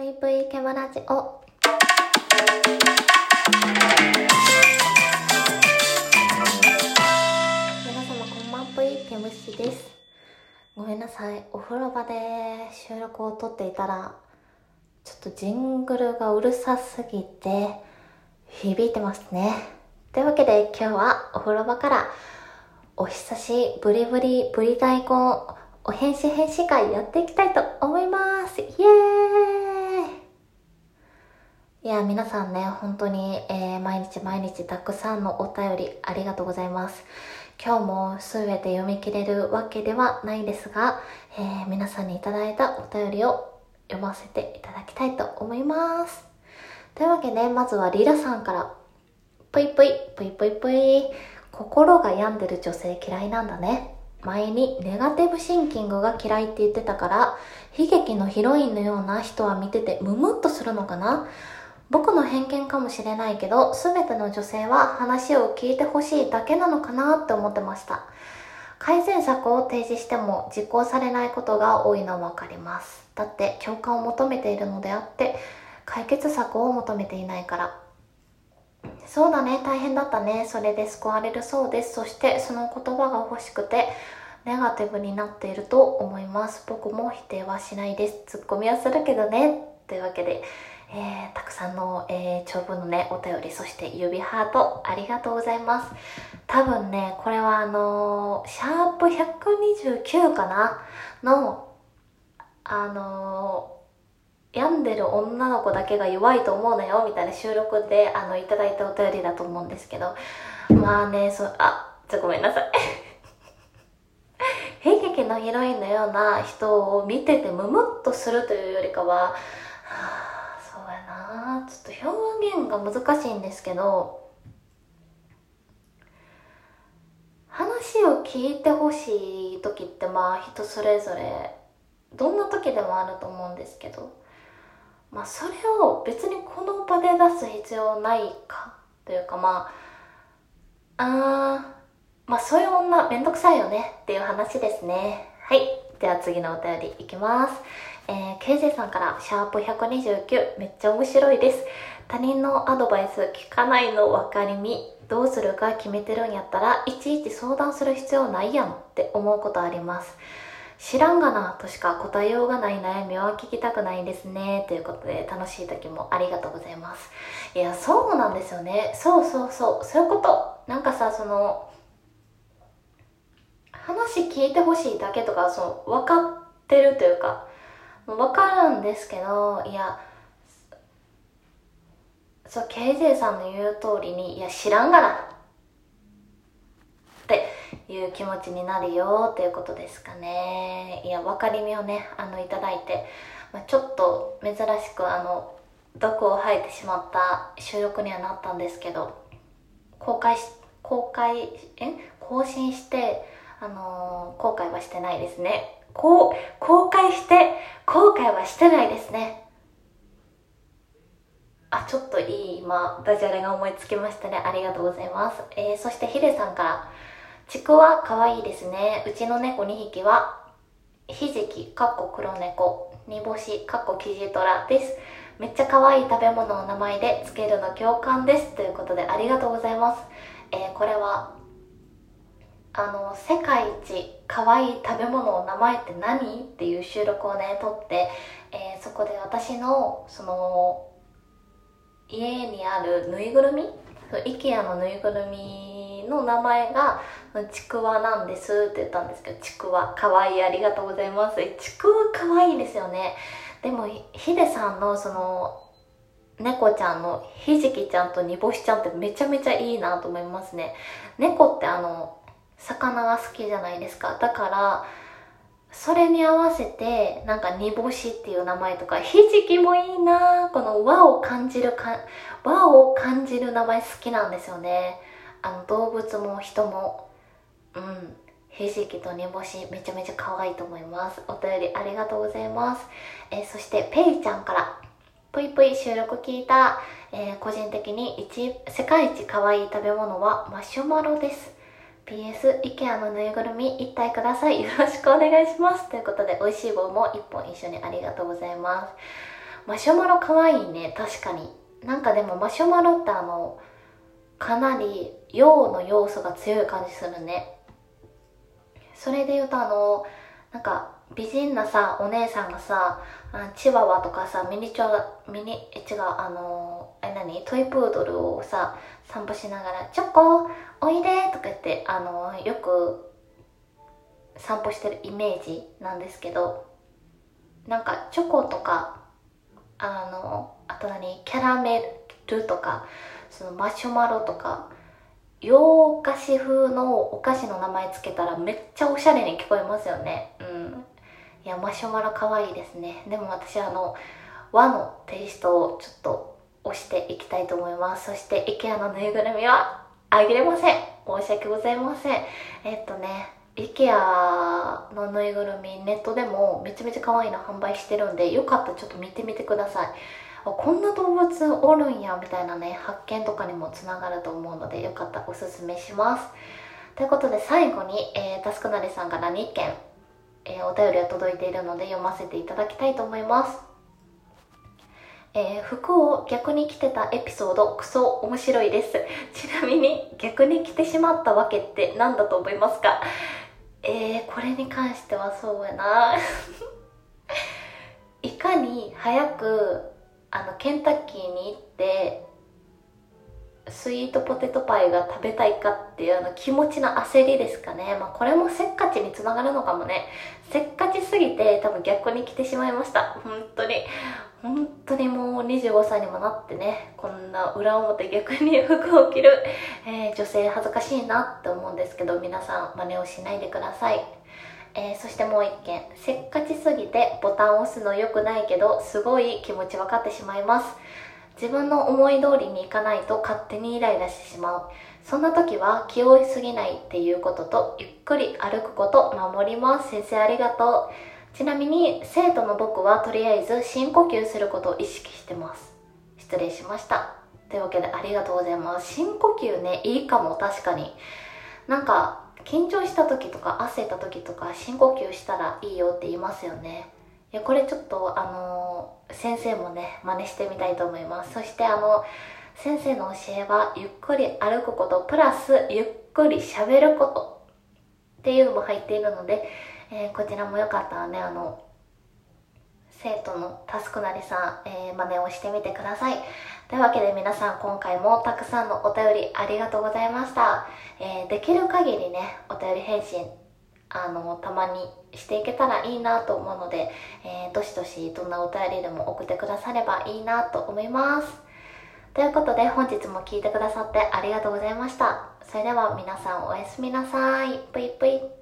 ぷいぷいケムラジオ。皆様こんばんぷいケムシです。ごめんなさい。お風呂場で収録を撮っていたら、ちょっとジングルがうるさすぎて、響いてますね。というわけで今日はお風呂場から、お久しぶりぶりぶり大根お返し返し会やっていきたいと思います。イエーイや、皆さんね、本当に、えー毎日毎日たくさんのお便りありがとうございます。今日もすべて読み切れるわけではないですが、えー皆さんにいただいたお便りを読ませていただきたいと思います。というわけで、まずはリラさんから、ぷいぷい、ぷいぷいぷい、心が病んでる女性嫌いなんだね。前にネガティブシンキングが嫌いって言ってたから、悲劇のヒロインのような人は見ててムムっとするのかな僕の偏見かもしれないけど、すべての女性は話を聞いてほしいだけなのかなって思ってました。改善策を提示しても実行されないことが多いのはわかります。だって共感を求めているのであって、解決策を求めていないから。そうだね、大変だったね。それで救われるそうです。そしてその言葉が欲しくて、ネガティブになっていると思います。僕も否定はしないです。ツッコミはするけどね。というわけで、えー、たくさんの、えー、長文のね、お便り、そして指ハート、ありがとうございます。多分ね、これはあのーシャープ129かな？の、あの病んでる女の子だけが弱いと思うなよ、みたいな収録で、あの、いただいたお便りだと思うんですけど、まあね、そ、あ、ちょっとごめんなさい。悲劇のヒロインのような人を見ててムムっとするというよりかは、なちょっと表現が難しいんですけど、話を聞いてほしい時ってまあ人それぞれ、どんな時でもあると思うんですけど、まあそれを別にこの場で出す必要ないかというかまあ、あ、まあそういう女めんどくさいよねっていう話ですね。はい。では次のお便りいきます。えー、KJ さんから、シャープ129、めっちゃ面白いです。他人のアドバイス聞かないの分かりみ。どうするか決めてるんやったらいちいち相談する必要ないやんって思うことあります。知らんがなとしか答えようがない悩みは聞きたくないですね。ということで楽しい時もありがとうございます。いや、そうなんですよね。そうそうそう。そういうこと。なんかさ、その、話聞いてほしいだけとか、その、分かってるというか、分かるんですけど、いや、そう、KJ さんの言う通りに、いや、知らんがなっていう気持ちになるよっていうことですかね。いや、分かりみをね、あの、いただいて、まあ、ちょっと珍しく、あの、毒を吐いてしまった収録にはなったんですけど、公開し、公開、え？更新して、あのー後悔はしてないですね。こう、公開して、後悔はしてないですね。あ、ちょっといい今、ダジャレが思いつきましたね。ありがとうございます。えー、そしてヒデさんから、ちくわかわいいですね。うちの猫2匹は、ひじき、かっこ黒猫、煮干し、かっこキジトラです。めっちゃ可愛い食べ物の名前でつけるの共感です。ということでありがとうございます。えー、これは、あの、世界一可愛い食べ物の名前って何？っていう収録をね、撮って、えーそこで私の、その、家にあるぬいぐるみ？IKEA のぬいぐるみの名前がちくわなんですって言ったんですけどちくわかわいいありがとうございます。ちくわかわいいですよね。でもひヒデさんのその猫ちゃんのひじきちゃんと煮干しちゃんってめちゃめちゃいいなと思いますね。猫ってあの魚が好きじゃないですかだからそれに合わせて、なんか煮干しっていう名前とか、ひじきもいいなこの和を感じるか、和を感じる名前好きなんですよね。あの、動物も人も。うん。ひじきと煮干し、めちゃめちゃ可愛いと思います。お便りありがとうございます。えーそして、ペイちゃんから、ぷいぷい収録聞いた、えー個人的に一、世界一可愛い食べ物はマシュマロです。PS、IKEA のぬいぐるみ一体ください。よろしくお願いします。ということで、美味しい棒も一本一緒にありがとうございます。マシュマロ可愛いね確かになんかでもマシュマロってあのかなり陽の要素が強い感じするねそれで言うとあのなんか美人なさお姉さんがさチワワとかさミニチュアミニえ違うあのえ何？トイプードルをさ散歩しながら「チョコおいで」ってあのよく散歩してるイメージなんですけどなんかチョコとかあのあと何キャラメルとかそのマシュマロとか洋菓子風のお菓子の名前つけたらめっちゃおしゃれに聞こえますよね。うん。いやマシュマロ可愛いですね。でも私あの和のテイストをちょっと押していきたいと思います。そして IKEA のぬいぐるみはあげれません。申し訳ございません。えっとね IKEA のぬいぐるみネットでもめちゃめちゃ可愛いの販売してるんでよかったらちょっと見てみてください。こんな動物おるんやみたいなね発見とかにもつながると思うのでよかったらおすすめします。ということで最後に、えー、タスクナリさんから2件、えー、お便りが届いているので読ませていただきたいと思います。えー、服を逆に着てたエピソードクソ面白いです ちなみに逆に着てしまったわけって何だと思いますか？えー、これに関してはそうやな いかに早くあのケンタッキーに行ってスイートポテトパイが食べたいかっていうあの気持ちの焦りですかね。まあこれもせっかちにつながるのかもね。せっかちすぎて多分逆に来てしまいました。本当に。本当にもう25歳にもなってね、こんな裏表逆に服を着る、えー、女性恥ずかしいなって思うんですけど、皆さん真似をしないでください。えー、そしてもう一件。せっかちすぎてボタンを押すの良くないけど、すごい気持ち分かってしまいます。自分の思い通りにいかないと勝手にイライラしてしまう。そんな時は気負いすぎないっていうことと、ゆっくり歩くこと守ります。先生ありがとう。ちなみに、生徒の僕はとりあえず深呼吸することを意識してます。失礼しました。というわけでありがとうございます。深呼吸ね、いいかも、確かに。なんか、緊張した時とか焦った時とか深呼吸したらいいよって言いますよねいやこれちょっとあの先生もね真似してみたいと思いますそしてあの先生の教えはゆっくり歩くことプラスゆっくり喋ることっていうのも入っているので、えー、こちらもよかったらねあの生徒のタスクなりさん、えー、真似をしてみてください。というわけで皆さん今回もたくさんのお便りありがとうございました。えー、できる限りね、お便り返信、あの、たまにしていけたらいいなと思うので、えー、どしどしどんなお便りでも送ってくださればいいなと思います。ということで本日も聞いてくださってありがとうございました。それでは皆さんおやすみなさい。ぷいぷい。